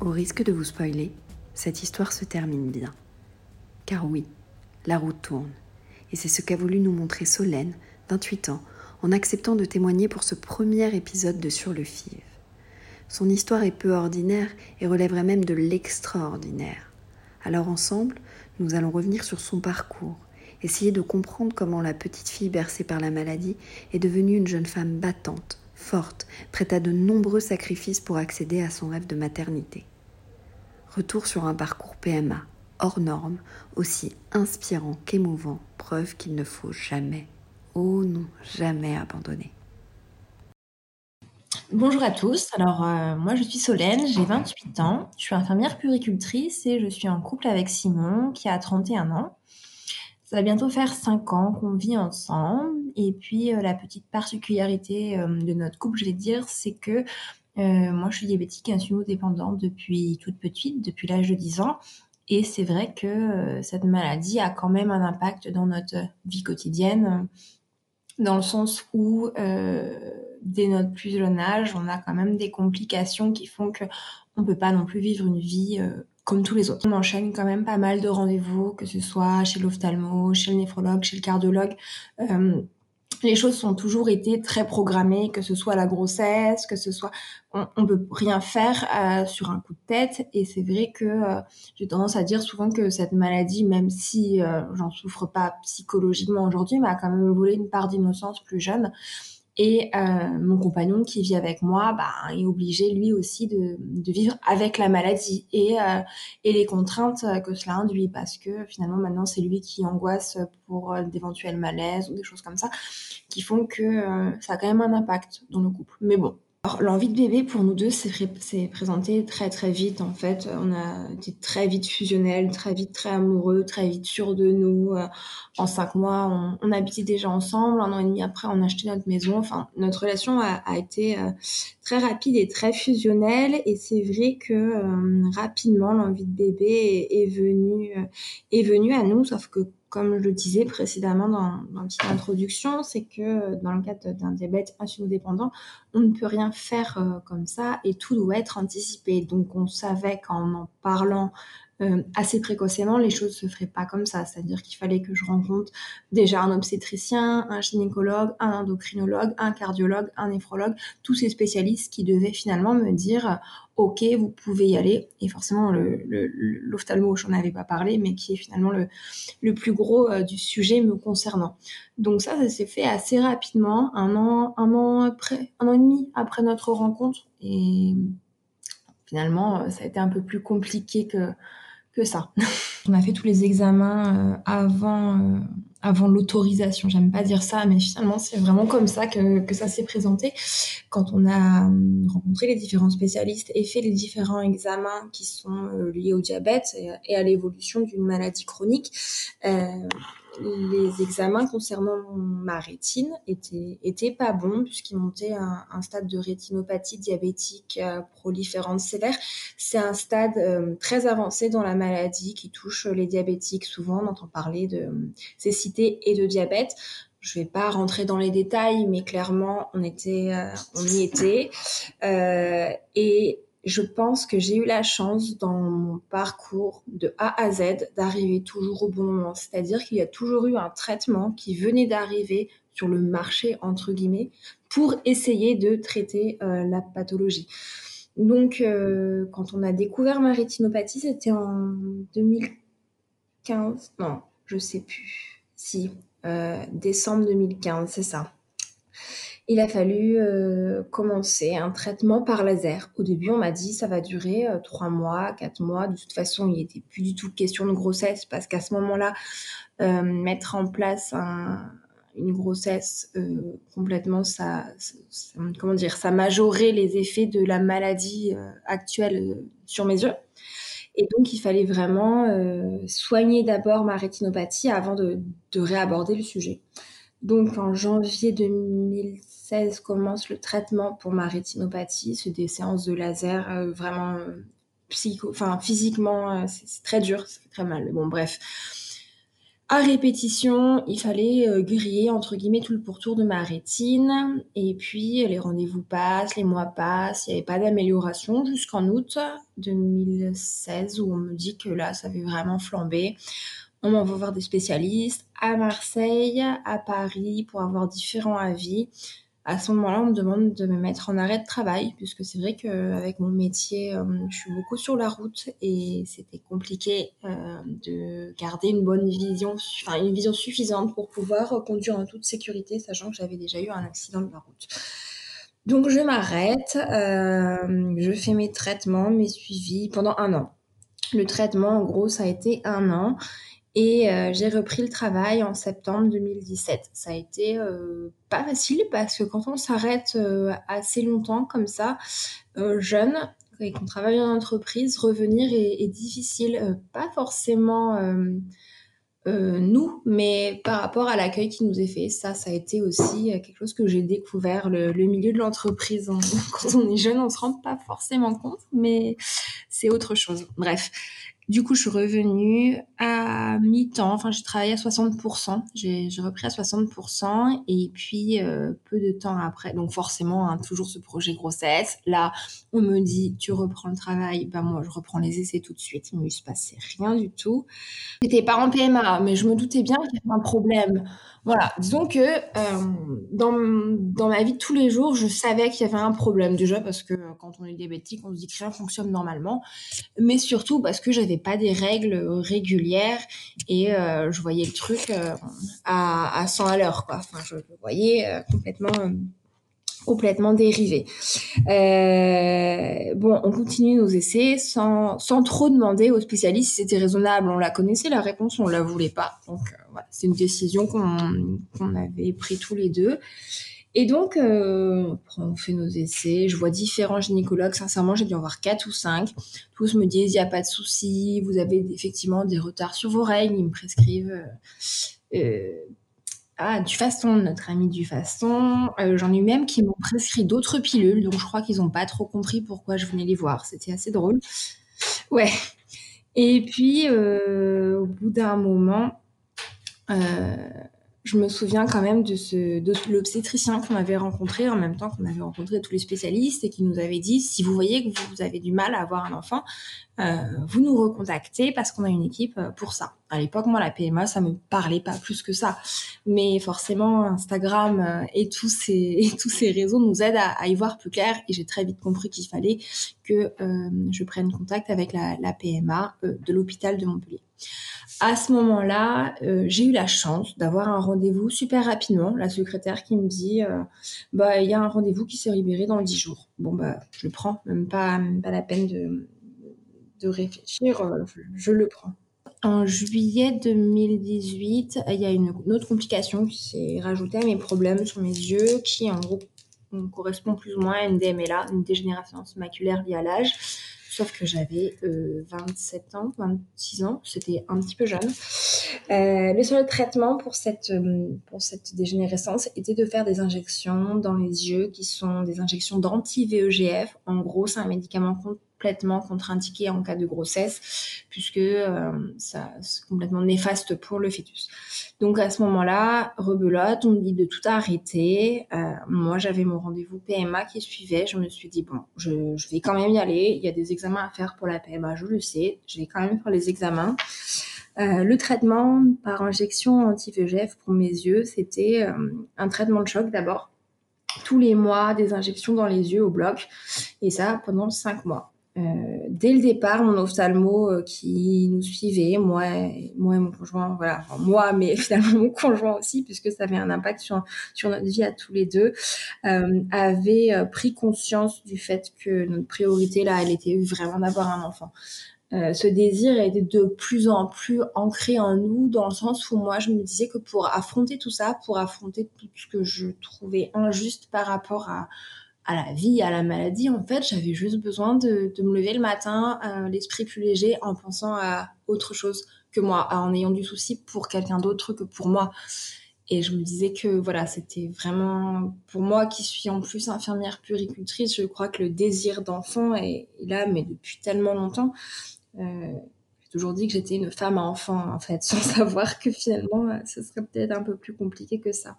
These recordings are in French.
Au risque de vous spoiler, cette histoire se termine bien. Car oui, la route tourne. Et c'est ce qu'a voulu nous montrer Solène, 28 ans, en acceptant de témoigner pour ce premier épisode de Sur le FIV. Son histoire est peu ordinaire et relèverait même de l'extraordinaire. Alors ensemble, nous allons revenir sur son parcours, essayer de comprendre comment la petite fille bercée par la maladie est devenue une jeune femme battante, forte, prête à de nombreux sacrifices pour accéder à son rêve de maternité. Retour sur un parcours PMA, hors norme, aussi inspirant qu'émouvant, preuve qu'il ne faut jamais, oh non, jamais abandonner. Bonjour à tous, alors euh, moi je suis Solène, j'ai 28 ans, je suis infirmière puricultrice et je suis en couple avec Simon qui a 31 ans. Ça va bientôt faire 5 ans qu'on vit ensemble et puis euh, la petite particularité euh, de notre couple, je vais dire, c'est que moi je suis diabétique et insulino-dépendante depuis toute petite, depuis l'âge de 10 ans. Et c'est vrai que cette maladie a quand même un impact dans notre vie quotidienne, dans le sens où dès notre plus jeune âge, on a quand même des complications qui font que on peut pas non plus vivre une vie euh, comme tous les autres. On enchaîne quand même pas mal de rendez-vous, que ce soit chez l'ophtalmo, chez le néphrologue, chez le cardiologue. Euh, les choses sont toujours été très programmées, que ce soit la grossesse, que ce soit, on, on peut rien faire euh, sur un coup de tête. Et c'est vrai que euh, j'ai tendance à dire souvent que cette maladie, même si j'en souffre pas psychologiquement aujourd'hui, m'a quand même volé une part d'innocence plus jeune. Et euh, mon compagnon qui vit avec moi bah, est obligé lui aussi de, vivre avec la maladie. Et, euh, et les contraintes que cela induit. Parce que finalement maintenant c'est lui qui angoisse pour euh, d'éventuels malaises ou des choses comme ça qui font que euh, ça a quand même un impact dans le couple. Mais bon, l'envie de bébé pour nous deux s'est présenté très très vite en fait. On a été très vite fusionnels, très vite très amoureux, très vite sûrs de nous. Euh, en cinq mois, on, habitait déjà ensemble. Un an et demi après, on a acheté notre maison. Notre relation a, été euh, très rapide et très fusionnelle. Et c'est vrai que euh, rapidement, l'envie de bébé est, est venue est venue à nous. Sauf que comme je le disais précédemment dans, dans petite introduction, c'est que dans le cadre d'un diabète insulino-dépendant, on ne peut rien faire euh, comme ça et tout doit être anticipé. Donc on savait qu'en en parlant euh, assez précocement, les choses se feraient pas comme ça. C'est-à-dire qu'il fallait que je rencontre déjà un obstétricien, un gynécologue, un endocrinologue, un cardiologue, un néphrologue, tous ces spécialistes qui devaient finalement me dire ok, vous pouvez y aller. Et forcément, l'ophtalmo, je n'en avais pas parlé, mais qui est finalement le, le plus gros euh, du sujet me concernant. Donc ça, ça s'est fait assez rapidement, un an, un an après, un an et demi après notre rencontre. Et finalement, euh, ça a été un peu plus compliqué que, ça. On a fait tous les examens euh, avant, euh, avant l'autorisation. J'aime pas dire ça, mais finalement, c'est vraiment comme ça que, ça s'est présenté. Quand on a euh, rencontré les différents spécialistes et fait les différents examens qui sont liés au diabète et, à l'évolution d'une maladie chronique, les examens concernant ma rétine étaient, étaient pas bons puisqu'ils montaient à un, stade de rétinopathie diabétique euh, proliférante sévère. C'est un stade euh, très avancé dans la maladie qui touche les diabétiques. Souvent, on entend parler de euh, cécité et de diabète. Je vais pas rentrer dans les détails, mais clairement, on était, euh, on y était. Euh, et je pense que j'ai eu la chance dans mon parcours de A à Z d'arriver toujours au bon moment. C'est-à-dire qu'il y a toujours eu un traitement qui venait d'arriver sur le marché, entre guillemets, pour essayer de traiter la pathologie. Donc, quand on a découvert ma rétinopathie, c'était en 2015, non, je sais plus, si, décembre 2015, c'est ça il a fallu euh, commencer un traitement par laser. Au début, on m'a dit ça va durer euh, trois mois, quatre mois. De toute façon, il n'était plus du tout question de grossesse parce qu'à ce moment-là, euh, mettre en place une grossesse complètement, ça, comment dire, ça majorait les effets de la maladie actuelle sur mes yeux. Et donc, il fallait vraiment soigner d'abord ma rétinopathie avant de réaborder le sujet. Donc, en janvier 2000 commence le traitement pour ma rétinopathie. C'est des séances de laser euh, vraiment euh, physiquement, euh, c'est très dur, fait très mal. Bon, bref. À répétition, il fallait griller entre guillemets tout le pourtour de ma rétine. Et puis les rendez-vous passent, les mois passent, il n'y avait pas d'amélioration jusqu'en août 2016 où on me dit que là, ça avait vraiment flambé. On m'envoie voir des spécialistes à Marseille, à Paris pour avoir différents avis à ce moment-là, on me demande de me mettre en arrêt de travail, puisque c'est vrai qu'avec mon métier, euh, je suis beaucoup sur la route et c'était compliqué euh, de garder une bonne vision, enfin une vision suffisante pour pouvoir conduire en toute sécurité, sachant que j'avais déjà eu un accident de la route. Donc je m'arrête, euh, je fais mes traitements, mes suivis pendant un an. Le traitement, en gros, ça a été un an. Et euh, j'ai repris le travail en septembre 2017. Ça a été euh, pas facile parce que quand on s'arrête euh, assez longtemps comme ça, jeune, et qu'on travaille en entreprise, revenir est, difficile. pas forcément nous, mais par rapport à l'accueil qui nous est fait. Ça, ça a été aussi quelque chose que j'ai découvert, le, milieu de l'entreprise. Quand on est jeune, on se rend pas forcément compte, mais c'est autre chose. Bref. Du coup, je suis revenue à mi-temps. Enfin, j'ai travaillé à 60%. J'ai repris à 60%. Et puis, euh, peu de temps après, donc forcément, hein, toujours ce projet grossesse. Là, on me dit, tu reprends le travail. Ben, moi, je reprends les essais tout de suite. Il ne se passait rien du tout. J'étais pas en PMA, mais je me doutais bien qu'il y avait un problème. Voilà, disons que euh, dans, dans, ma vie de tous les jours, je savais qu'il y avait un problème déjà parce que quand on est diabétique, on se dit que rien fonctionne normalement, mais surtout parce que j'avais pas des règles régulières et euh, je voyais le truc euh, à, à 100 à l'heure, quoi. Enfin, je le voyais complètement complètement dérivé. Euh, bon, on continue nos essais sans, sans trop demander aux spécialistes si c'était raisonnable. On la connaissait, la réponse, on la voulait pas. Donc euh, voilà, c'est une décision qu'on avait pris tous les deux. Et donc, euh, on fait nos essais, je vois différents gynécologues, sincèrement, j'ai dû en voir quatre ou cinq. Tous me disent, il n'y a pas de souci, vous avez effectivement des retards sur vos règles, ils me prescrivent euh, ah, du façon, notre ami du façon. Euh, j'en ai même qui m'ont prescrit d'autres pilules, donc je crois qu'ils n'ont pas trop compris pourquoi je venais les voir. C'était assez drôle. Ouais. Et puis, euh, au bout d'un moment, euh, je me souviens quand même de, ce, de l'obstétricien qu'on avait rencontré en même temps qu'on avait rencontré tous les spécialistes et qui nous avait dit si vous voyez que vous avez du mal à avoir un enfant, euh, vous nous recontactez parce qu'on a une équipe euh, pour ça. À l'époque, moi, la PMA, ça me parlait pas plus que ça. Mais forcément, Instagram euh, et tous ces, réseaux nous aident à, y voir plus clair et j'ai très vite compris qu'il fallait que je prenne contact avec la PMA de l'hôpital de Montpellier à ce moment-là, euh, j'ai eu la chance d'avoir un rendez-vous super rapidement. La secrétaire qui me dit, euh, bah il y a un rendez-vous qui s'est libéré dans 10 jours. Bon bah je le prends, même pas, la peine de, de réfléchir, euh, je, le prends. En juillet 2018, il y a une, autre complication qui s'est rajoutée à mes problèmes sur mes yeux, qui en gros correspond plus ou moins à une DMLA, une dégénérescence maculaire liée à l'âge sauf que j'avais 27 euh, ans, 26 ans, c'était un petit peu jeune. Euh, le seul traitement pour cette, euh, pour cette dégénérescence était de faire des injections dans les yeux qui sont des injections d'anti-VEGF. En gros, c'est un médicament complètement contre-indiqué en cas de grossesse, puisque euh, ça c'est complètement néfaste pour le fœtus. Donc à ce moment-là, rebelote, on me dit de tout arrêter. Euh, moi, j'avais mon rendez-vous PMA qui suivait. Je me suis dit bon, je, vais quand même y aller. Il y a des examens à faire pour la PMA, je le sais. Je vais quand même faire les examens. Euh, le traitement par injection anti-VEGF pour mes yeux, c'était un traitement de choc d'abord tous les mois des injections dans les yeux au bloc, et ça pendant cinq mois. Euh, dès le départ, mon ophtalmo euh, qui nous suivait, moi, moi et mon conjoint, voilà, moi, mais finalement mon conjoint aussi, puisque ça avait un impact sur, sur notre vie à tous les deux, euh, avait pris conscience du fait que notre priorité là, elle était vraiment d'avoir un enfant. ce désir était de plus en plus ancré en nous, dans le sens où moi, je me disais que pour affronter tout ça, pour affronter tout ce que je trouvais injuste par rapport à à la vie, à la maladie, en fait, j'avais juste besoin de, me lever le matin, euh, l'esprit plus léger, en pensant à autre chose que moi, en ayant du souci pour quelqu'un d'autre que pour moi. Et je me disais que voilà, c'était vraiment pour moi qui suis en plus infirmière puricultrice, je crois que le désir d'enfant est, là, mais depuis tellement longtemps. Euh, toujours dit que j'étais une femme à enfant, en fait, sans savoir que finalement, ce serait peut-être un peu plus compliqué que ça.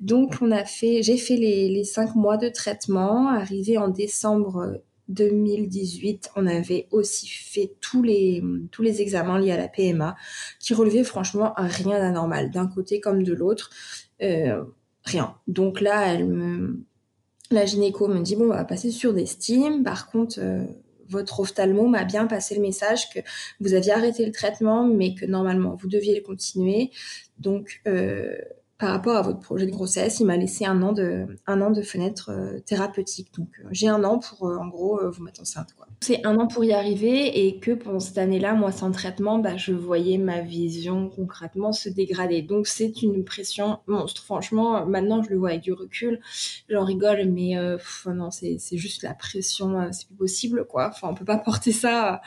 Donc, on a fait, j'ai fait les, cinq mois de traitement. Arrivé en décembre 2018, on avait aussi fait tous les, tous les examens liés à la PMA, qui relevaient franchement rien d'anormal, d'un côté comme de l'autre. Euh, rien. Donc là, elle me, la gynéco me dit, bon, on va passer sur des stimes. Par contre, euh, votre ophtalmo m'a bien passé le message que vous aviez arrêté le traitement, mais que normalement, vous deviez le continuer. Donc, euh, par rapport à votre projet de grossesse, il m'a laissé un an de, un an de fenêtre euh, thérapeutique. Donc, euh, j'ai un an pour, euh, en gros, vous mettre enceinte. C'est un an pour y arriver et que pendant cette année-là, moi, sans traitement, bah, je voyais ma vision concrètement se dégrader. Donc, c'est une pression monstre. Franchement, maintenant, je le vois avec du recul. J'en rigole, mais non, c'est, c'est juste la pression. c'est plus possible, quoi. Enfin, on peut pas porter ça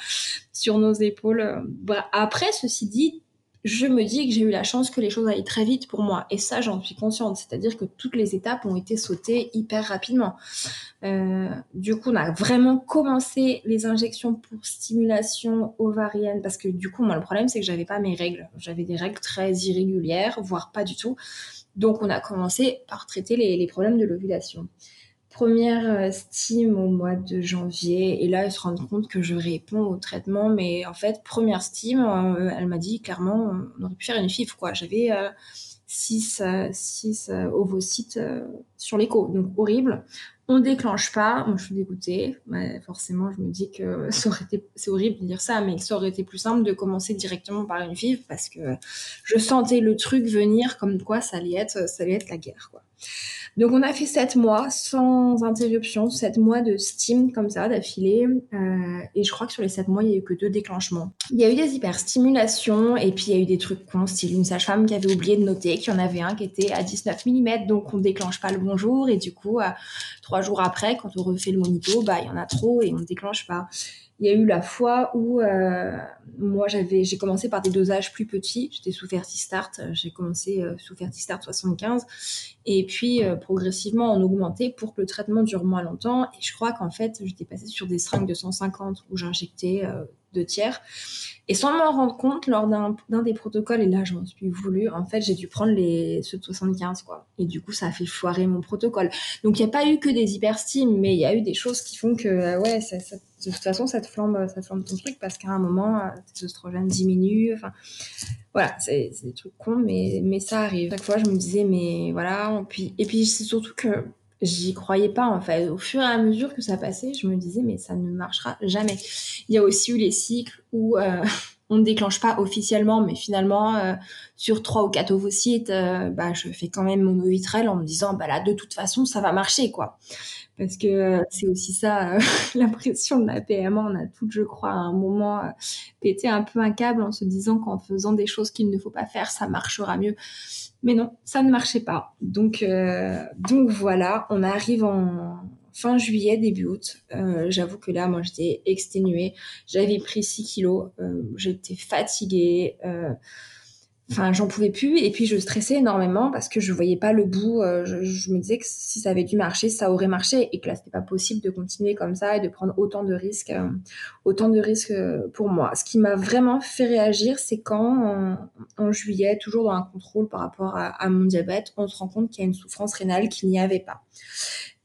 sur nos épaules. Bah, après, ceci dit, je me dis que j'ai eu la chance que les choses aillent très vite pour moi. Et ça, j'en suis consciente. C'est-à-dire que toutes les étapes ont été sautées hyper rapidement. Euh, du coup, on a vraiment commencé les injections pour stimulation ovarienne parce que du coup, moi, le problème, c'est que j'avais pas mes règles. J'avais des règles très irrégulières, voire pas du tout. Donc, on a commencé par traiter les, les problèmes de l'ovulation première euh, stime au mois de janvier. Et là elle se rend compte que je réponds au traitement. Mais en fait première stime euh, elle m'a dit clairement on aurait pu faire une FIF quoi. J'avais 6 euh, ovocytes sur l'écho. Donc horrible. On déclenche pas. Moi je suis dégoûtée. Forcément je me dis que c'est horrible de dire ça mais ça aurait été plus simple de commencer directement par une FIV parce que je sentais le truc venir comme quoi ça allait être ça allait être la guerre quoi donc on a fait sept mois sans interruption, sept mois de steam comme ça d'affilée. Euh, et je crois que sur les sept mois, il y a eu que deux déclenchements. Il y a eu des hyperstimulations et puis il y a eu des trucs cons, style une sage-femme qui avait oublié de noter qu'il y en avait un qui était à 19 mm, donc on déclenche pas le bonjour et du coup, trois jours après, quand on refait le monito, bah il y en a trop et on ne déclenche pas. Il y a eu la fois où euh, moi j'avais, j'ai commencé par des dosages plus petits. J'étais sous Fertistart, euh, j'ai commencé euh, sous Fertistart 75, et puis progressivement on augmentait pour que le traitement dure moins longtemps. Et je crois qu'en fait j'étais passée sur des seringues de 150 où j'injectais deux tiers. Et sans m'en rendre compte, lors d'un des protocoles, et là je suis voulu, en fait j'ai dû prendre les ceux de 75 quoi. Et du coup ça a fait foirer mon protocole. Donc il n'y a pas eu que des hyperstimes, mais il y a eu des choses qui font que ouais, ça, de toute façon ça te flambe, ça te flambe ton truc parce qu'à un moment euh, tes oestrogènes diminuent. Enfin voilà, c'est des trucs cons, mais, mais ça arrive. Chaque fois je me disais mais voilà, puis, et puis c'est surtout que j'y croyais pas en fait. Au fur et à mesure que ça passait, je me disais mais ça ne marchera jamais. Il y a aussi eu les cycles où euh, on ne déclenche pas officiellement, mais finalement euh, sur trois ou quatre ovocytes, euh, bah je fais quand même mon ovitrel en me disant bah là de toute façon ça va marcher quoi. Parce que c'est aussi ça la pression de la PMA. On a toutes, je crois, à un moment pété un peu un câble en se disant qu'en faisant des choses qu'il ne faut pas faire, ça marchera mieux. Mais non, ça ne marchait pas. Donc, euh, donc voilà, on arrive en fin juillet, début août. Euh, j'avoue que là, moi, j'étais exténuée. J'avais pris 6 kilos. Euh, j'étais fatiguée. Enfin, j'en pouvais plus. Et puis, je stressais énormément parce que je voyais pas le bout. Euh, je, me disais que si ça avait dû marcher, ça aurait marché. Et que là, c'était pas possible de continuer comme ça et de prendre autant de risques, euh, autant de risques euh, pour moi. Ce qui m'a vraiment fait réagir, c'est quand, en, juillet, toujours dans un contrôle par rapport à, mon diabète, on se rend compte qu'il y a une souffrance rénale qu'il n'y avait pas.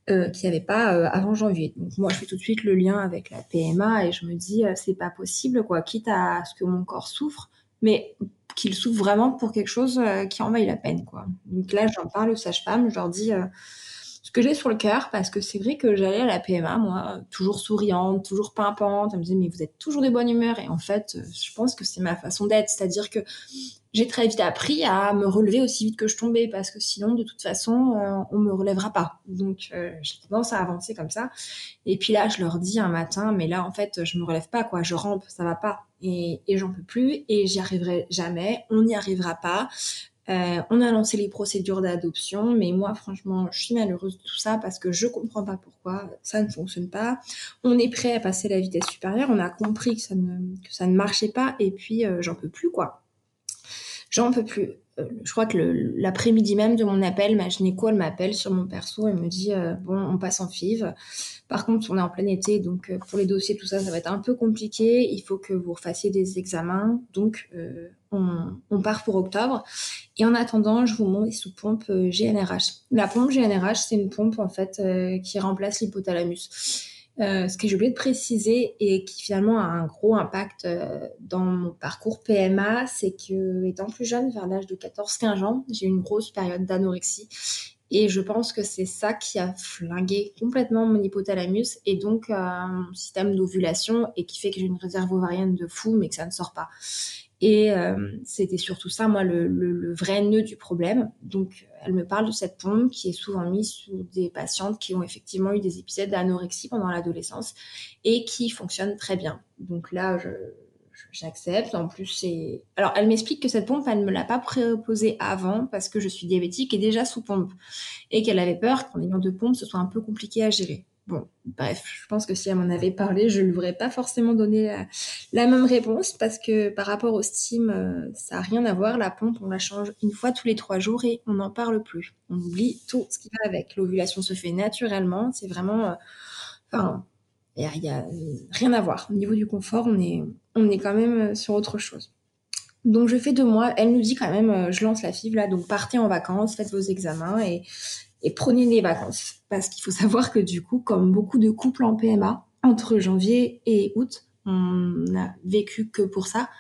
Euh, qu'il n'y avait pas avant janvier. Donc moi, je fais tout de suite le lien avec la PMA et je me dis, c'est pas possible, quoi, quitte à ce que mon corps souffre, mais qu'il souffre vraiment pour quelque chose euh, qui en vaille la peine, quoi. Donc là, j'en parle aux sages-femmes, je leur dis, euh, j'ai sur le cœur parce que c'est vrai que j'allais à la PMA, moi, toujours souriante, toujours pimpante. Elle me disait, mais vous êtes toujours de bonne humeur. Et en fait, je pense que c'est ma façon d'être. C'est-à-dire que j'ai très vite appris à me relever aussi vite que je tombais parce que sinon, de toute façon, euh, on me relèvera pas. Donc, euh, j'ai tendance à avancer comme ça. Et puis là, je leur dis un matin, mais là, en fait, je me relève pas, quoi. Je rampe, ça va pas. Et j'en peux plus et j'y arriverai jamais. On n'y arrivera pas. Euh, on a lancé les procédures d'adoption, mais moi, franchement, je suis malheureuse de tout ça parce que je comprends pas pourquoi ça ne fonctionne pas. On est prêt à passer la vitesse supérieure, on a compris que ça ne, marchait pas, et puis euh, j'en peux plus, quoi. J'en peux plus. Euh, je crois que l'après-midi même de mon appel, ma gynéco, elle m'appelle sur mon perso, elle me dit bon, on passe en FIV. Par contre, on est en plein été, donc pour les dossiers, tout ça, ça va être un peu compliqué. Il faut que vous refassiez des examens, donc on, part pour octobre. Et en attendant, je vous montre les sous-pompes GNRH. Euh, La pompe GNRH, c'est une pompe en fait euh, qui remplace l'hypothalamus. Euh, ce que j'ai oublié de préciser et qui finalement a un gros impact dans mon parcours PMA, c'est que étant plus jeune, vers l'âge de 14-15 ans, j'ai eu une grosse période d'anorexie. Et je pense que c'est ça qui a flingué complètement mon hypothalamus et donc mon système d'ovulation et qui fait que j'ai une réserve ovarienne de fou, mais que ça ne sort pas. Et euh, c'était surtout ça, moi, le, vrai nœud du problème. Donc, elle me parle de cette pompe qui est souvent mise sous des patientes qui ont effectivement eu des épisodes d'anorexie pendant l'adolescence et qui fonctionne très bien. Donc là, j'accepte. En plus, c'est. Alors, elle m'explique que cette pompe, elle ne me l'a pas proposée avant parce que je suis diabétique et déjà sous pompe. Et qu'elle avait peur qu'en ayant deux pompes, ce soit un peu compliqué à gérer. Bon, bref, je pense que si elle m'en avait parlé, je ne lui aurais pas forcément donné la, même réponse parce que par rapport au steam, euh, ça n'a rien à voir. La pompe, on la change une fois tous les trois jours et on n'en parle plus. On oublie tout ce qui va avec. L'ovulation se fait naturellement. C'est vraiment. Euh, enfin, il n'y a, rien à voir. Au niveau du confort, on est, quand même euh, sur autre chose. Donc je fais deux mois. Elle nous dit quand même, je lance la fibre là, donc partez en vacances, faites vos examens et, et prenez des vacances. Parce qu'il faut savoir que du coup, comme beaucoup de couples en PMA, entre janvier et août, on n'a vécu que pour ça,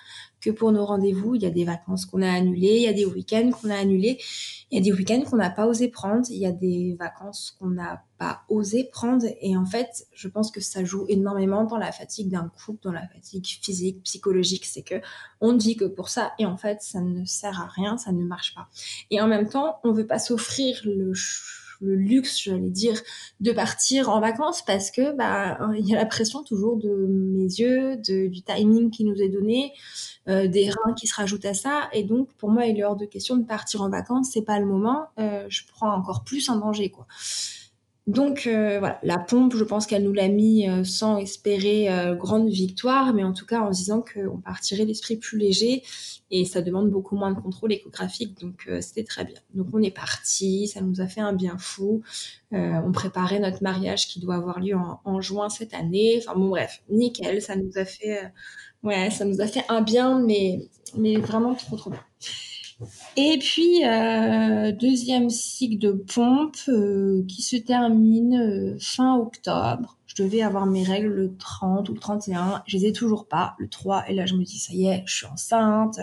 pour nos rendez-vous. Il y a des vacances qu'on a annulées, il y a des week-ends qu'on a annulés, il y a des week-ends qu'on n'a pas osé prendre, il y a des vacances qu'on n'a pas osé prendre. Et en fait, je pense que ça joue énormément dans la fatigue d'un couple, dans la fatigue physique, psychologique. C'est que on dit que pour ça, et en fait, ça ne sert à rien, ça ne marche pas. Et en même temps, on veut pas s'offrir le le luxe, j'allais dire, de partir en vacances parce que bah il y a la pression toujours de mes yeux, de, du timing qui nous est donné, euh, des reins qui se rajoutent à ça. Et donc pour moi, il est hors de question de partir en vacances. C'est pas le moment. Euh, je prends encore plus un danger quoi. Donc euh, voilà, la pompe, je pense qu'elle nous l'a mis euh, sans espérer euh, grande victoire, mais en tout cas en disant qu'on partirait l'esprit plus léger et ça demande beaucoup moins de contrôle échographique, donc c'était très bien. Donc on est parti, ça nous a fait un bien fou. on préparait notre mariage qui doit avoir lieu en, juin cette année. Enfin bon bref, nickel, ça nous a fait, ouais, ça nous a fait un bien, mais mais vraiment trop trop bien. Et puis, euh, deuxième cycle de pompe euh, qui se termine euh, fin octobre. Je devais avoir mes règles le 30 ou le 31. Je les ai toujours pas, le 3. Et là, je me dis, ça y est, je suis enceinte.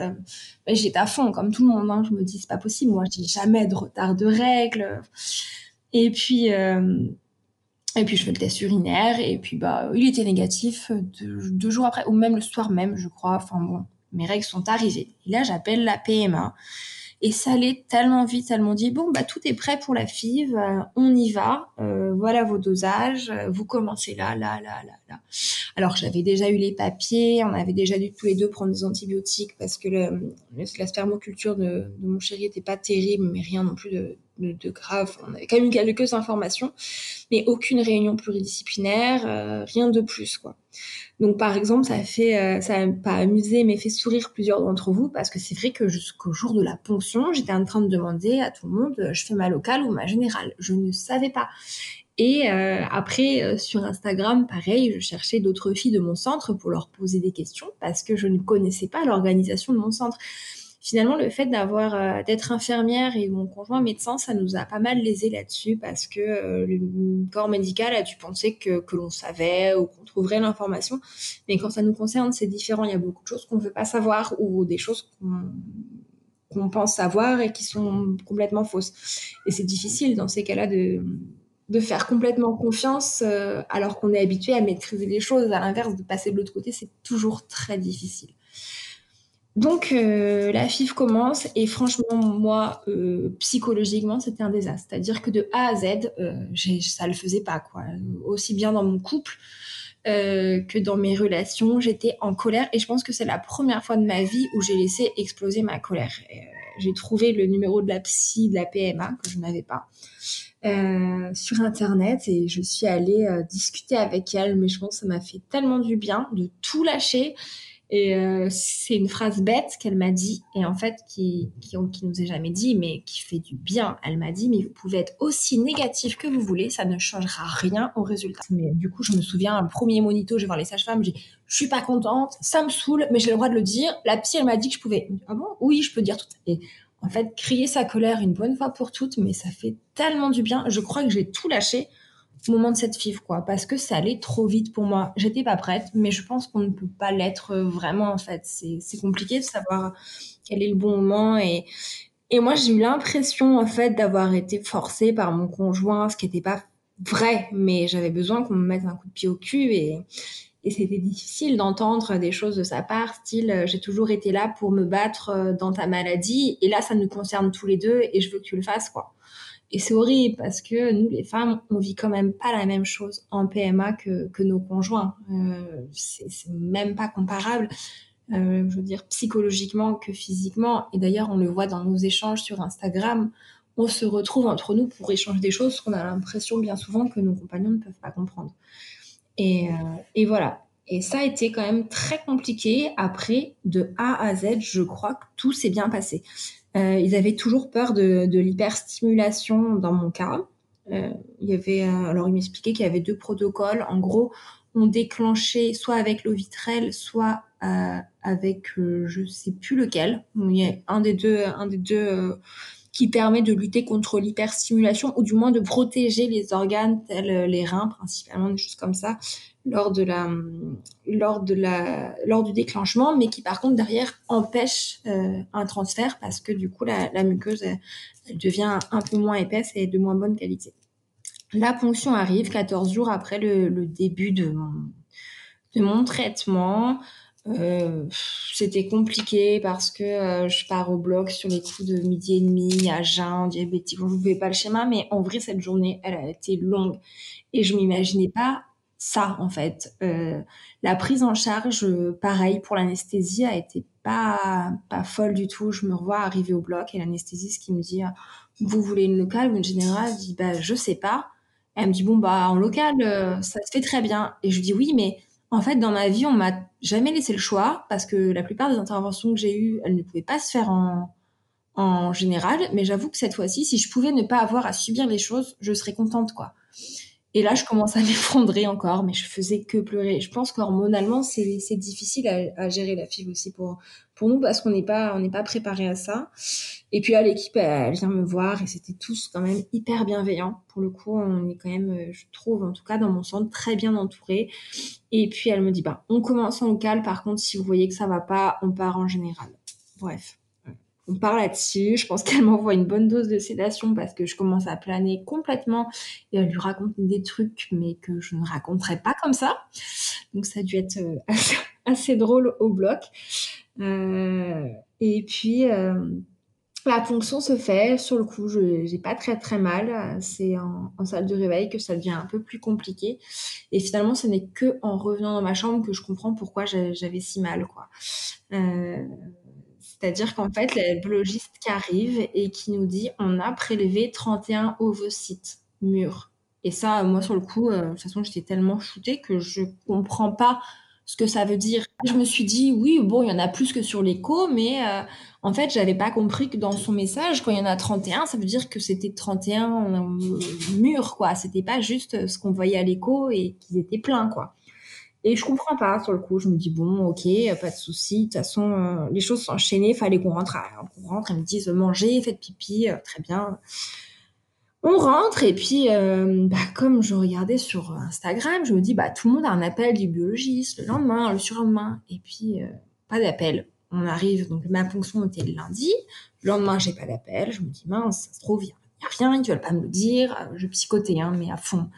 J'étais à fond, comme tout le monde. Hein. Je me dis, c'est pas possible. Moi, dis jamais de retard de règles. Et puis, et puis, je fais le test urinaire. Et puis, bah, il était négatif deux, deux jours après, ou même le soir même, je crois. Enfin bon, mes règles sont arrivées. Et là, j'appelle la PMA. Et ça allait tellement vite, elles dit bon bah tout est prêt pour la FIV, euh, on y va, euh, voilà vos dosages, euh, vous commencez là, là, là, là, là. Alors j'avais déjà eu les papiers, on avait déjà dû tous les deux prendre des antibiotiques parce que la spermoculture de, mon chéri était pas terrible, mais rien non plus de, grave. On avait quand même quelques informations, mais aucune réunion pluridisciplinaire, rien de plus, quoi. Donc, par exemple, ça fait, euh, ça pas amusé, mais fait sourire plusieurs d'entre vous, parce que c'est vrai que jusqu'au jour de la ponction, j'étais en train de demander à tout le monde, euh, je fais ma locale ou ma générale. Je ne savais pas. Et après, sur Instagram, pareil, je cherchais d'autres filles de mon centre pour leur poser des questions, parce que je ne connaissais pas l'organisation de mon centre finalement, le fait euh, d'être infirmière et mon conjoint médecin, ça nous a pas mal lésé là-dessus parce que euh, le corps médical a dû penser que, que l'on savait ou qu'on trouverait l'information. Mais quand ça nous concerne, c'est différent. Il y a beaucoup de choses qu'on ne veut pas savoir ou des choses qu'on pense savoir et qui sont complètement fausses. Et c'est difficile dans ces cas-là de de faire complètement confiance alors qu'on est habitué à maîtriser les choses. À l'inverse, de passer de l'autre côté, c'est toujours très difficile. Donc la FIF commence et franchement moi psychologiquement c'était un désastre. C'est-à-dire que de A à Z ça le faisait pas quoi. Aussi bien dans mon couple que dans mes relations j'étais en colère et je pense que c'est la première fois de ma vie où j'ai laissé exploser ma colère. j'ai trouvé le numéro de la psy de la PMA que je n'avais pas sur internet et je suis allée discuter avec elle mais je pense que ça m'a fait tellement du bien de tout lâcher et euh, c'est une phrase bête qu'elle m'a dit, et en fait, qui, nous est jamais dit, mais qui fait du bien. Elle m'a dit, mais vous pouvez être aussi négatif que vous voulez, ça ne changera rien au résultat. Mais du coup, je me souviens, un premier monito, je vais voir les sages-femmes, j'ai je suis pas contente, ça me saoule, mais j'ai le droit de le dire. La psy, elle m'a dit que je pouvais. Ah bon? Oui, je peux dire tout. Et en fait, crier sa colère une bonne fois pour toutes, mais ça fait tellement du bien. Je crois que j'ai tout lâché moment de cette FIV, quoi, parce que ça allait trop vite pour moi. J'étais pas prête, mais je pense qu'on ne peut pas l'être euh, vraiment, en fait. C'est compliqué de savoir quel est le bon moment et, et moi, j'ai eu l'impression, en fait, d'avoir été forcée par mon conjoint, ce qui n'était pas vrai, mais j'avais besoin qu'on me mette un coup de pied au cul et, et c'était difficile d'entendre des choses de sa part, style euh, j'ai toujours été là pour me battre euh, dans ta maladie et là ça nous concerne tous les deux et je veux que tu le fasses quoi. Et c'est horrible parce que nous, les femmes, on vit quand même pas la même chose en PMA que, que nos conjoints. Euh, c'est même pas comparable, euh, je veux dire, psychologiquement que physiquement. Et d'ailleurs, on le voit dans nos échanges sur Instagram. On se retrouve entre nous pour échanger des choses qu'on a l'impression bien souvent que nos compagnons ne peuvent pas comprendre. Euh, et voilà. Et ça a été quand même très compliqué. Après, de A à Z, je crois que tout s'est bien passé. Euh, ils avaient toujours peur de, de l'hyperstimulation dans mon cas. Euh, il y avait, euh, alors il m'expliquait qu'il y avait deux protocoles. En gros, on déclenchait soit avec l'eau vitrelle, soit euh, avec euh, je sais plus lequel. Il y a un des deux, un des deux qui permet de lutter contre l'hyperstimulation ou du moins de protéger les organes tels les reins principalement, des choses comme ça lors de la lors de la lors du déclenchement mais qui par contre derrière empêche euh, un transfert parce que du coup la, la muqueuse elle, devient un peu moins épaisse et de moins bonne qualité. La ponction arrive 14 jours après le, le début de mon de mon traitement. Euh, c'était compliqué parce que euh, je pars au bloc sur les coups de midi et demi à jeun, diabétique. Je ne pouvais pas le schéma, mais en vrai, cette journée, elle a été longue. Et je m'imaginais pas ça en fait. Euh, la prise en charge, pareil pour l'anesthésie, a été pas pas folle du tout. Je me revois arriver au bloc et l'anesthésiste qui me dit vous voulez une locale ou une générale? Je dis bah je sais pas. Elle me dit bon bah en local euh, ça se fait très bien et je dis oui mais en fait dans ma vie on m'a jamais laissé le choix parce que la plupart des interventions que j'ai eues elles ne pouvaient pas se faire en général mais j'avoue que cette fois-ci si je pouvais ne pas avoir à subir les choses je serais contente quoi. Et là, je commence à m'effondrer encore, mais je faisais que pleurer. Je pense qu'hormonalement, c'est, difficile à, gérer la fibre aussi pour, pour nous parce qu'on n'est pas, pas préparé à ça. Et puis là, l'équipe, elle, vient me voir et c'était tous quand même hyper bienveillants. Pour le coup, on est quand même, je trouve, en tout cas, dans mon centre, très bien entouré. Et puis, elle me dit, bah, on commence en local. Par contre, si vous voyez que ça va pas, on part en général. Bref on parle là-dessus. Je pense qu'elle m'envoie une bonne dose de sédation parce que je commence à planer complètement et elle lui raconte des trucs, mais que je ne raconterai pas comme ça. Donc ça a dû être euh, assez, drôle au bloc. Euh, et puis euh, la ponction se fait. Sur le coup, je n'ai pas très très mal. C'est en, en, salle de réveil que ça devient un peu plus compliqué. Et finalement, ce n'est que en revenant dans ma chambre que je comprends pourquoi j'avais si mal, quoi. Euh, c'est-à-dire qu'en fait, la biologiste qui arrive et qui nous dit on a prélevé 31 ovocytes mûrs. Et ça, moi, sur le coup, euh, de toute façon, j'étais tellement shootée que je comprends pas ce que ça veut dire. Je me suis dit, oui, bon, il y en a plus que sur l'écho, mais euh, en fait, j'avais pas compris que dans son message, quand il y en a 31, ça veut dire que c'était 31 euh, mûrs, quoi. C'était pas juste ce qu'on voyait à l'écho et qu'ils étaient pleins, quoi. Et je comprends pas sur le coup. Je me dis bon, ok, pas de souci. De toute façon, euh, les choses s'enchaînaient. Fallait qu'on rentre. Alors, qu'on rentre. Ils me disent manger, faites pipi, euh, très bien. On rentre et puis, euh, bah, comme je regardais sur Instagram, je me dis bah tout le monde a un appel du biologiste le lendemain, le surlendemain. Et puis pas d'appel. On arrive donc ma fonction était le lundi. Le lendemain j'ai pas d'appel. Je me dis mince, ça se trouve il y rien, ils veulent pas me le dire. Je psychotais, hein, mais à fond.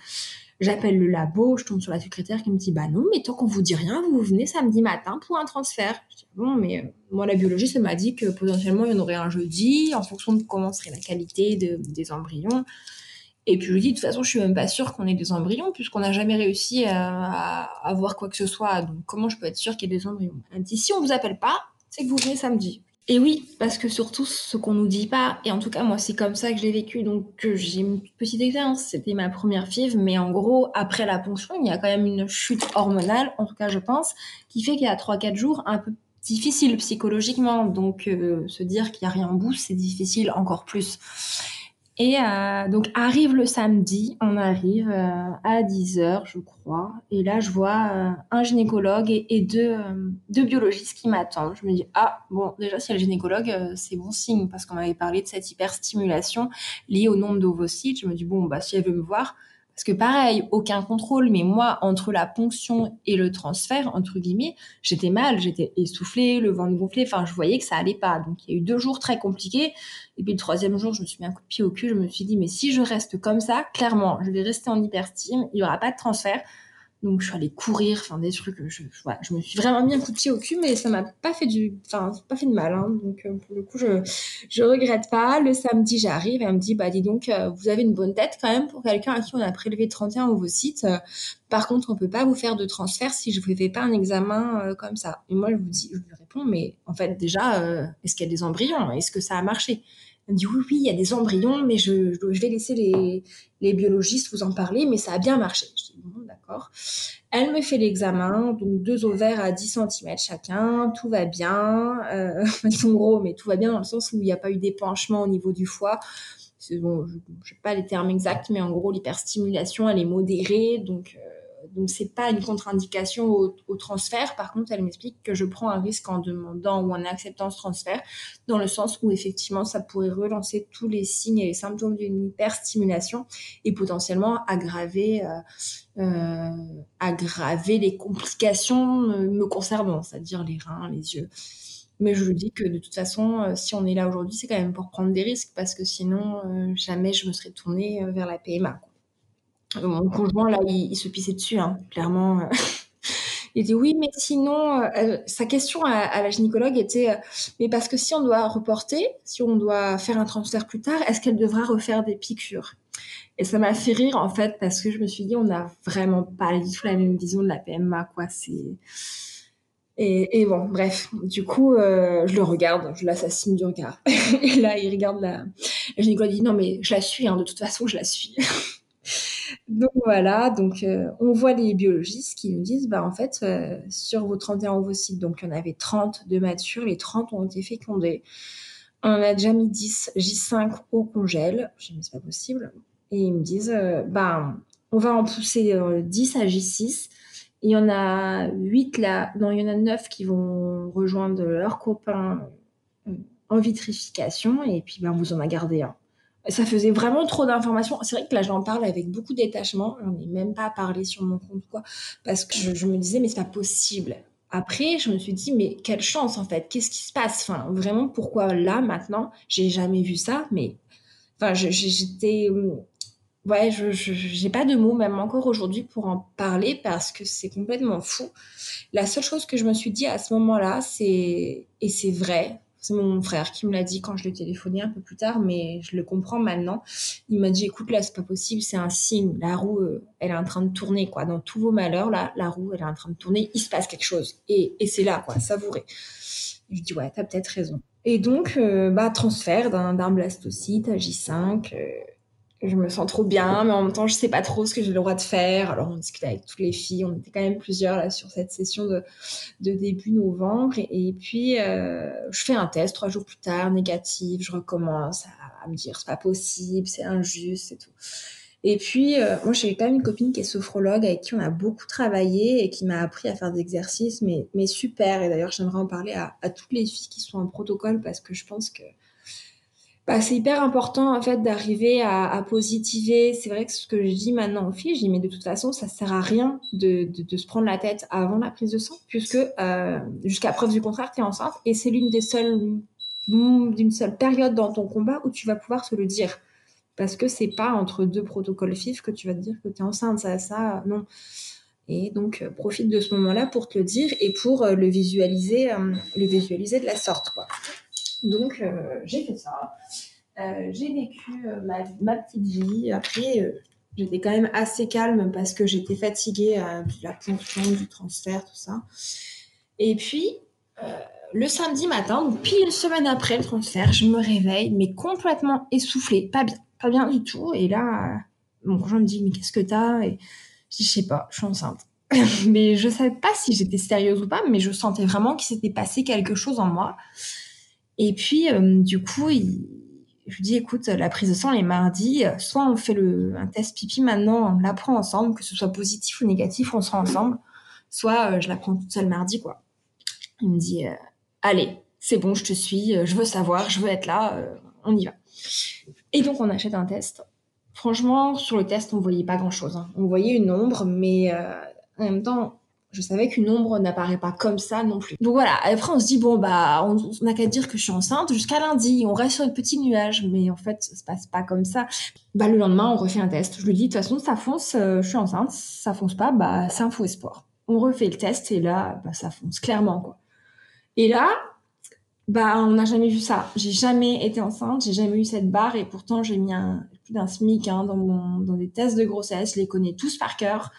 J'appelle le labo, je tombe sur la secrétaire qui me dit Bah non, mais tant qu'on vous dit rien, vous venez samedi matin pour un transfert. Dis, bon, mais euh, moi, la biologiste, elle m'a dit que potentiellement, il y en aurait un jeudi, en fonction de comment serait la qualité des embryons. Et puis je lui dis, de toute façon, je suis même pas sûre qu'on ait des embryons, puisqu'on n'a jamais réussi à, avoir quoi que ce soit. Donc comment je peux être sûre qu'il y ait des embryons? Elle me dit, si on vous appelle pas, c'est que vous venez samedi. Et oui, parce que surtout, ce qu'on nous dit pas, et en tout cas, moi, c'est comme ça que j'ai vécu, donc j'ai une petite expérience, c'était ma première FIV, mais en gros, après la ponction, il y a quand même une chute hormonale, en tout cas, je pense, qui fait qu'il y a 3-4 jours un peu difficile psychologiquement, donc euh, se dire qu'il n'y a rien en bout, c'est difficile encore plus. Et euh, donc arrive le samedi, on arrive euh, à 10h je crois, et là je vois euh, un gynécologue et, deux, deux, biologistes qui m'attendent. Je me dis, ah bon, déjà si y a le gynécologue, c'est bon signe, parce qu'on m'avait parlé de cette hyperstimulation liée au nombre d'ovocytes. Je me dis, bon, bah si elle veut me voir, parce que pareil, aucun contrôle, mais moi, entre la ponction et le transfert, entre guillemets, j'étais mal, j'étais essoufflée, le ventre gonflé, enfin, je voyais que ça allait pas. Donc, il y a eu deux jours très compliqués. Et puis, le troisième jour, je me suis mis un coup de pied au cul, je me suis dit, mais si je reste comme ça, clairement, je vais rester en hyperstime, il y aura pas de transfert. Donc je suis allée courir, enfin des trucs. Je, je, je, me suis vraiment mis un coup de au cul, mais ça m'a pas fait du, enfin pas fait de mal. Hein. Donc euh, pour le coup, je je regrette pas. Le samedi, j'arrive et elle me dit bah dis donc, euh, vous avez une bonne tête quand même pour quelqu'un à qui on a prélevé 31 ovocytes. par contre, on peut pas vous faire de transfert si je vous fais pas un examen euh, comme ça. Et moi je vous dis, je lui réponds mais en fait déjà, est-ce qu'il y a des embryons? Est-ce que ça a marché? Me dit oui, oui, il y a des embryons, mais je, je vais laisser les, les, biologistes vous en parler, mais ça a bien marché. Je dis bon, d'accord. Elle me fait l'examen, donc deux ovaires à 10 cm chacun, tout va bien. Euh, ils gros, mais tout va bien dans le sens où il n'y a pas eu d'épanchement au niveau du foie. Bon, je n'ai pas les termes exacts, mais en gros, l'hyperstimulation, elle est modérée, donc... Euh, donc c'est pas une contre-indication au, transfert. Par contre, elle m'explique que je prends un risque en demandant ou en acceptant ce transfert, dans le sens où effectivement ça pourrait relancer tous les signes et les symptômes d'une hyperstimulation et potentiellement aggraver, euh, euh, aggraver les complications me concernant, c'est-à-dire les reins, les yeux. Mais je lui dis que de toute façon, euh, si on est là aujourd'hui, c'est quand même pour prendre des risques parce que sinon, jamais je me serais tournée vers la PMA. Mon conjoint, là, il, se pissait dessus, hein, clairement. il dit oui, mais sinon, euh, euh, sa question à, la gynécologue était, euh, mais parce que si on doit reporter, si on doit faire un transfert plus tard, est-ce qu'elle devra refaire des piqûres? Et ça m'a fait rire, en fait, parce que je me suis dit, on n'a vraiment pas du tout la même vision de la PMA, quoi. C'est... Et, bon, bref, du coup, je le regarde, je l'assassine du regard. et là, il regarde la, la gynécologue, dit non, mais je la suis, hein, de toute façon, je la suis. Donc voilà, donc euh, on voit les biologistes qui nous disent, bah en fait, euh, sur vos 31 ovocytes, donc il y en avait 30 de matures, les 30 ont été fécondés. On a déjà mis 10 J5 au congèle. Je dis, mais c'est pas possible. Et ils me disent, euh, bah on va en pousser 10 à J6. Il y en a 8 là, non, il y en a 9 qui vont rejoindre leurs copains en vitrification. Et puis, ben, vous en a gardé un ça faisait vraiment trop d'informations. C'est vrai que là, j'en parle avec beaucoup de détachement. J'en ai même pas parlé sur mon compte, quoi. Parce que je, me disais, mais c'est pas possible. Après, je me suis dit, mais quelle chance, en fait. Qu'est-ce qui se passe? Enfin, vraiment, pourquoi là, maintenant? J'ai jamais vu ça, mais, enfin, j'étais, ouais, je, j'ai pas de mots, même encore aujourd'hui, pour en parler parce que c'est complètement fou. La seule chose que je me suis dit à ce moment-là, c'est, et c'est vrai, c'est mon frère qui me l'a dit quand je l'ai téléphoné un peu plus tard, mais je le comprends maintenant. Il m'a dit, écoute, là, c'est pas possible, c'est un signe. La roue, euh, elle est en train de tourner, quoi. Dans tous vos malheurs, là, la roue, elle est en train de tourner. Il se passe quelque chose. Et, c'est là, quoi, savourez. Je dis, ouais, t'as peut-être raison. Et donc, euh, bah, transfert d'un blastocyte à J5 je me sens trop bien, mais en même temps, je sais pas trop ce que j'ai le droit de faire. Alors, on discutait avec toutes les filles, on était quand même plusieurs là sur cette session de, début novembre. Et, puis, euh, je fais un test trois jours plus tard, négatif, je recommence à, me dire c'est pas possible, c'est injuste et tout. Et puis, euh, moi, j'ai quand même une copine qui est sophrologue avec qui on a beaucoup travaillé et qui m'a appris à faire des exercices, mais, mais super. Et d'ailleurs, j'aimerais en parler à toutes les filles qui sont en protocole parce que je pense que bah, c'est hyper important en fait d'arriver à, à, positiver. C'est vrai que ce que je dis maintenant aux filles, je dis mais de toute façon ça sert à rien de, de, de se prendre la tête avant la prise de sang puisque euh, jusqu'à preuve du contraire tu es enceinte et c'est l'une des seules d'une seule période dans ton combat où tu vas pouvoir se le dire. Parce que c'est pas entre deux protocoles FIV que tu vas te dire que tu es enceinte, ça, ça, non. Et donc, euh, profite de ce moment-là pour te le dire et pour euh, le visualiser, euh, le visualiser de la sorte, quoi. Donc, j'ai fait ça. j'ai vécu ma, ma, petite vie. Après, j'étais quand même assez calme parce que j'étais fatiguée de la ponction, du transfert, tout ça. Et puis, le samedi matin, donc pile une semaine après le transfert, je me réveille, mais complètement essoufflée, pas bien, pas bien du tout. Et là, mon conjoint me dit, mais qu'est-ce que t'as? Et je dis, je sais pas, je suis enceinte. mais je savais pas si j'étais sérieuse ou pas, mais je sentais vraiment qu'il s'était passé quelque chose en moi. Et puis, euh, du coup, je lui dis, écoute, la prise de sang les mardis, soit on fait le, un test pipi maintenant, on l'apprend ensemble, que ce soit positif ou négatif, on sera ensemble, soit euh, je la prends toute seule mardi, quoi. Il me dit, euh, allez, c'est bon, je te suis, je veux savoir, je veux être là, on y va. Et donc, on achète un test. Franchement, sur le test, on voyait pas grand-chose. Hein. On voyait une ombre, mais en même temps, je savais qu'une ombre n'apparaît pas comme ça non plus. Donc voilà, après on se dit, bon, bah, on n'a qu'à dire que je suis enceinte jusqu'à lundi, on reste sur le petit nuage, mais en fait, ça se passe pas comme ça. Bah, le lendemain, on refait un test. Je lui dis, de toute façon, ça fonce, euh, je suis enceinte, ça fonce pas, bah, c'est un faux espoir. On refait le test et là, bah, ça fonce clairement, quoi. Et là, bah, on n'a jamais vu ça. J'ai jamais été enceinte, j'ai jamais eu cette barre et pourtant j'ai mis plus d'un SMIC hein, dans, dans des tests de grossesse, je les connais tous par cœur.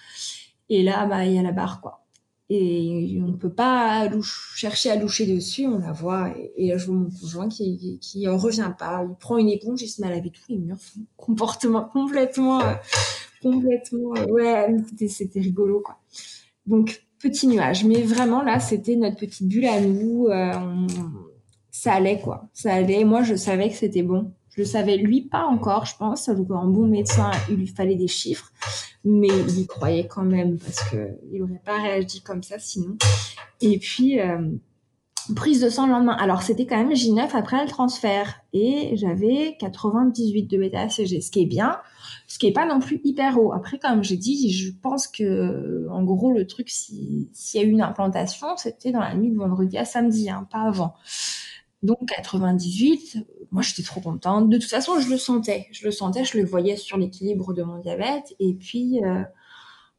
Et là, bah, il y a la barre, quoi. Et on ne peut pas chercher à loucher dessus, on la voit. Et, là, je vois mon conjoint qui, qui, en revient pas. Il prend une éponge, il se met à laver tous les murs. Comportement complètement, euh, complètement, euh, ouais, c'était rigolo, quoi. Donc, petit nuage. Mais vraiment, là, c'était notre petite bulle à nous. Euh, ça allait, quoi. Ça allait. Moi, je savais que c'était bon. Je le savais, lui, pas encore, je pense. Un bon médecin, il lui fallait des chiffres mais il y croyait quand même parce qu'il n'aurait pas réagi comme ça sinon. Et puis, euh, prise de sang le lendemain. Alors, c'était quand même J9 après le transfert et j'avais 98 de bêta-ACG, ce qui est bien, ce qui est pas non plus hyper haut. Après, comme j'ai dit, je pense que, en gros, le truc, s'il y a eu une implantation, c'était dans la nuit de vendredi à samedi, hein, pas avant. Donc 98, moi j'étais trop contente. De toute façon, je le sentais, je le sentais, je le voyais sur l'équilibre de mon diabète. Et puis, euh,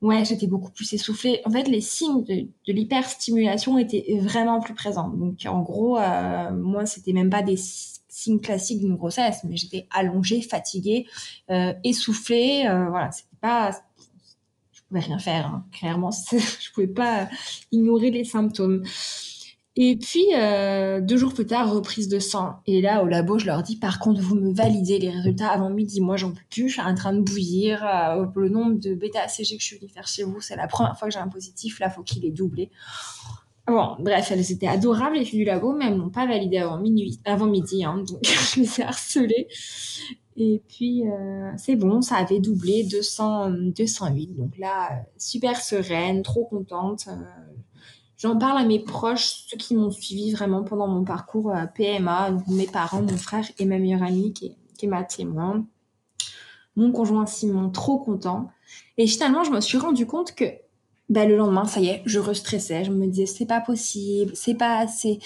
ouais, j'étais beaucoup plus essoufflée. En fait, les signes de, l'hyperstimulation étaient vraiment plus présents. Donc en gros, euh, moi c'était même pas des signes classiques d'une grossesse, mais j'étais allongée, fatiguée, euh, essoufflée. voilà, c'était pas je pouvais rien faire, hein. clairement, je pouvais pas ignorer les symptômes. Et puis, euh, deux jours plus tard, reprise de sang. Et là, au labo, je leur dis, par contre, vous me validez les résultats avant midi. Moi, j'en peux plus. Je suis en train de bouillir. Euh, le nombre de bêta-ACG que je suis venue faire chez vous, c'est la première fois que j'ai un positif. Là, faut qu'il est doublé. Bon, bref, elles étaient adorables, les filles du labo, mais elles m'ont pas validé avant minuit, avant midi. Hein, donc, je les ai harcelées. Et puis, euh, c'est bon, ça avait doublé 200, 208. Donc là, super sereine, trop contente. J'en parle à mes proches, ceux qui m'ont suivi vraiment pendant mon parcours à PMA, mes parents, mon frère et ma meilleure amie qui est, ma témoin. Mon conjoint Simon, trop content. Et finalement, je me suis rendu compte que bah, le lendemain, ça y est, je restressais. Je me disais, c'est pas possible, c'est pas assez.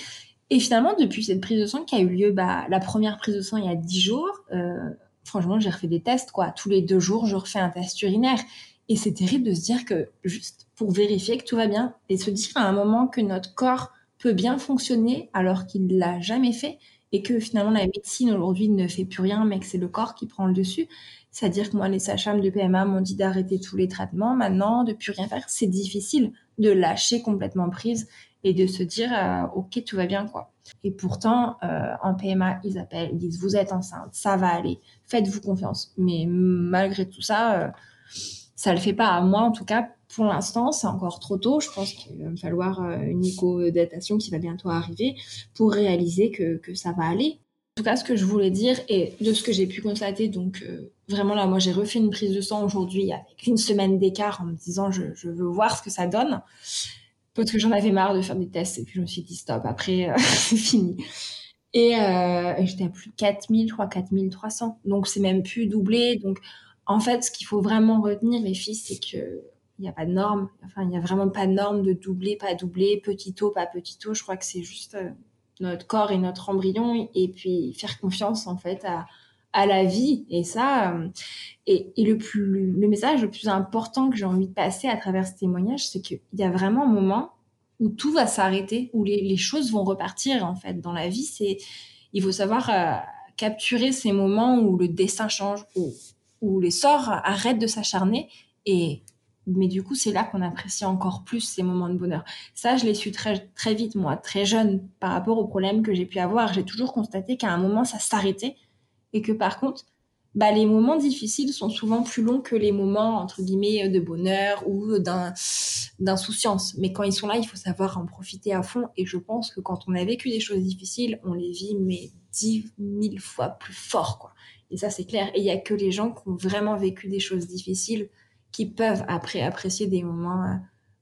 Et finalement, depuis cette prise de sang qui a eu lieu, bah, la première prise de sang il y a 10 jours, euh, franchement, j'ai refait des tests, quoi. Tous les deux jours, je refais un test urinaire. Et c'est terrible de se dire que juste pour vérifier que tout va bien et se dire à un moment que notre corps peut bien fonctionner alors qu'il ne l'a jamais fait et que finalement la médecine aujourd'hui ne fait plus rien mais que c'est le corps qui prend le dessus. C'est-à-dire que moi, les sages-femmes de PMA m'ont dit d'arrêter tous les traitements. Maintenant, de plus rien faire, c'est difficile de lâcher complètement prise et de se dire euh, ok tout va bien quoi. Et pourtant euh, en PMA ils appellent, ils disent vous êtes enceinte, ça va aller, faites-vous confiance. Mais malgré tout ça, euh, ça le fait pas. À moi, en tout cas, pour l'instant, c'est encore trop tôt. Je pense qu'il va me falloir euh, une éco-datation qui va bientôt arriver pour réaliser que, que, ça va aller. En tout cas, ce que je voulais dire et de ce que j'ai pu constater, donc euh, vraiment là, moi j'ai refait une prise de sang aujourd'hui avec une semaine d'écart en me disant je, veux voir ce que ça donne. Parce que j'en avais marre de faire des tests et puis je me suis dit stop, après euh, c'est fini. Et, et j'étais à plus de 4000, je crois 4300. Donc c'est même plus doublé. Donc en fait, ce qu'il faut vraiment retenir, les filles, c'est que il n'y a pas de norme. Enfin, il n'y a vraiment pas de norme de doubler, pas doubler, petit taux, pas petit taux. Je crois que c'est juste euh, notre corps et notre embryon et puis faire confiance en fait à, à la vie. Et ça, euh, et, et, le, plus, le message le plus important que j'ai envie de passer à travers ce témoignage, c'est qu'il y a vraiment un moment où tout va s'arrêter, où les, les, choses vont repartir en fait dans la vie. C'est il faut savoir euh, capturer ces moments où le dessin change, où, où les sorts arrêtent de s'acharner et mais du coup, c'est là qu'on apprécie encore plus ces moments de bonheur. Ça, je l'ai su très, très vite, moi, très jeune, par rapport aux problèmes que j'ai pu avoir. J'ai toujours constaté qu'à un moment, ça s'arrêtait et que par contre, bah, les moments difficiles sont souvent plus longs que les moments, entre guillemets, de bonheur ou d'insouciance. Mais quand ils sont là, il faut savoir en profiter à fond. Et je pense que quand on a vécu des choses difficiles, on les vit, mais dix mille fois plus fort, quoi. Et ça, c'est clair. Et il y a que les gens qui ont vraiment vécu des choses difficiles qui peuvent après apprécier des moments euh,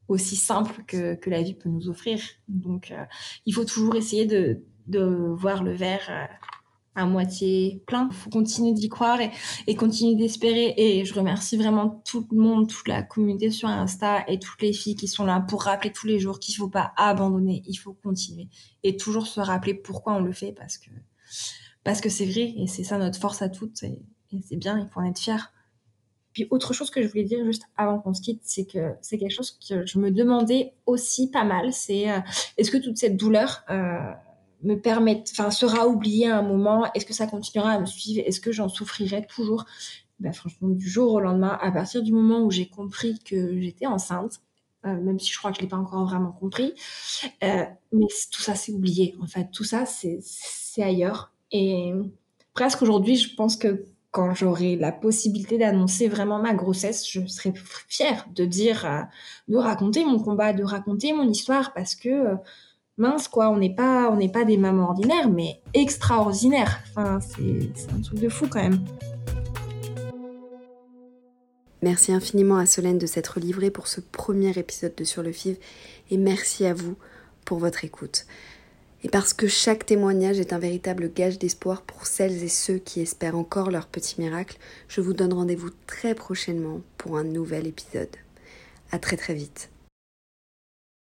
aussi simples que, que la vie peut nous offrir. Donc, euh, il faut toujours essayer de, de voir le verre euh, à moitié plein. Il faut continuer d'y croire et, et continuer d'espérer. Et je remercie vraiment tout le monde, toute la communauté sur Insta et toutes les filles qui sont là pour rappeler tous les jours qu'il ne faut pas abandonner, il faut continuer. Et toujours se rappeler pourquoi on le fait parce que parce que c'est vrai et c'est ça notre force à toutes. Et, et c'est bien, il faut en être fier. Autre chose que je voulais dire juste avant qu'on se quitte, c'est que c'est quelque chose que je me demandais aussi pas mal. C'est euh, est-ce que toute cette douleur euh, me permet, enfin, sera oubliée à un moment? Est-ce que ça continuera à me suivre? Est-ce que j'en souffrirai toujours? Ben, franchement, du jour au lendemain, à partir du moment où j'ai compris que j'étais enceinte, euh, même si je crois que je l'ai pas encore vraiment compris, mais tout ça c'est oublié. En fait, tout ça c'est ailleurs. Et presque aujourd'hui, je pense que quand j'aurai la possibilité d'annoncer vraiment ma grossesse, je serai fière de euh, raconter mon combat, de raconter mon histoire, parce que euh, mince quoi, on n'est pas, des mamans ordinaires, mais extraordinaires. C'est un truc de fou quand même. Merci infiniment à Solène de s'être livrée pour ce premier épisode de Sur le FIV et merci à vous pour votre écoute et parce que chaque témoignage est un véritable gage d'espoir pour celles et ceux qui espèrent encore leur petit miracle, je vous donne rendez-vous très prochainement pour un nouvel épisode. À très très vite.